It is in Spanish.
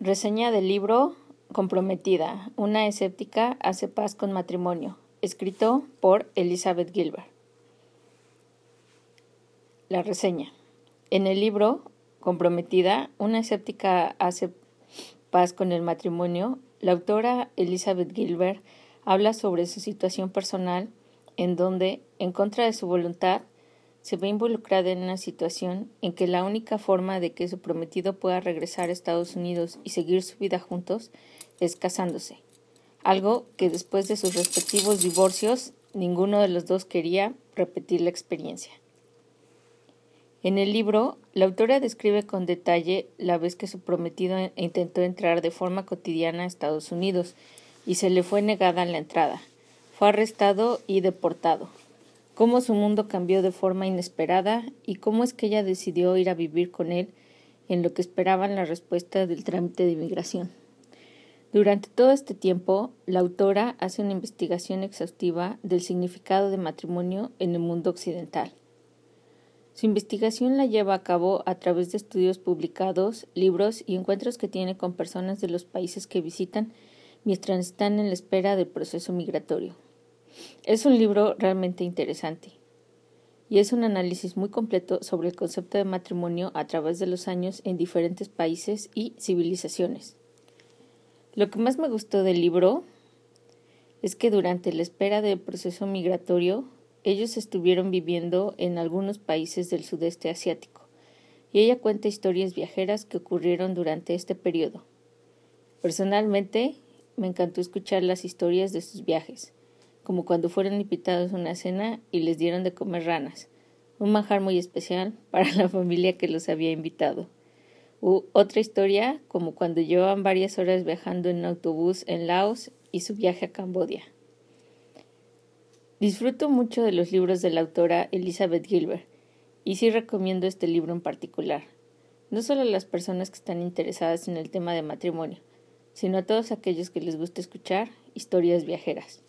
Reseña del libro Comprometida. Una escéptica hace paz con matrimonio. Escrito por Elizabeth Gilbert. La reseña. En el libro Comprometida, una escéptica hace paz con el matrimonio, la autora Elizabeth Gilbert habla sobre su situación personal en donde, en contra de su voluntad, se ve involucrada en una situación en que la única forma de que su prometido pueda regresar a Estados Unidos y seguir su vida juntos es casándose, algo que después de sus respectivos divorcios ninguno de los dos quería repetir la experiencia. En el libro, la autora describe con detalle la vez que su prometido intentó entrar de forma cotidiana a Estados Unidos y se le fue negada la entrada. Fue arrestado y deportado cómo su mundo cambió de forma inesperada y cómo es que ella decidió ir a vivir con él en lo que esperaban la respuesta del trámite de inmigración. Durante todo este tiempo, la autora hace una investigación exhaustiva del significado de matrimonio en el mundo occidental. Su investigación la lleva a cabo a través de estudios publicados, libros y encuentros que tiene con personas de los países que visitan mientras están en la espera del proceso migratorio. Es un libro realmente interesante y es un análisis muy completo sobre el concepto de matrimonio a través de los años en diferentes países y civilizaciones. Lo que más me gustó del libro es que durante la espera del proceso migratorio ellos estuvieron viviendo en algunos países del sudeste asiático y ella cuenta historias viajeras que ocurrieron durante este periodo. Personalmente, me encantó escuchar las historias de sus viajes como cuando fueron invitados a una cena y les dieron de comer ranas, un manjar muy especial para la familia que los había invitado. U otra historia, como cuando llevaban varias horas viajando en autobús en Laos y su viaje a Cambodia. Disfruto mucho de los libros de la autora Elizabeth Gilbert y sí recomiendo este libro en particular, no solo a las personas que están interesadas en el tema de matrimonio, sino a todos aquellos que les gusta escuchar historias viajeras.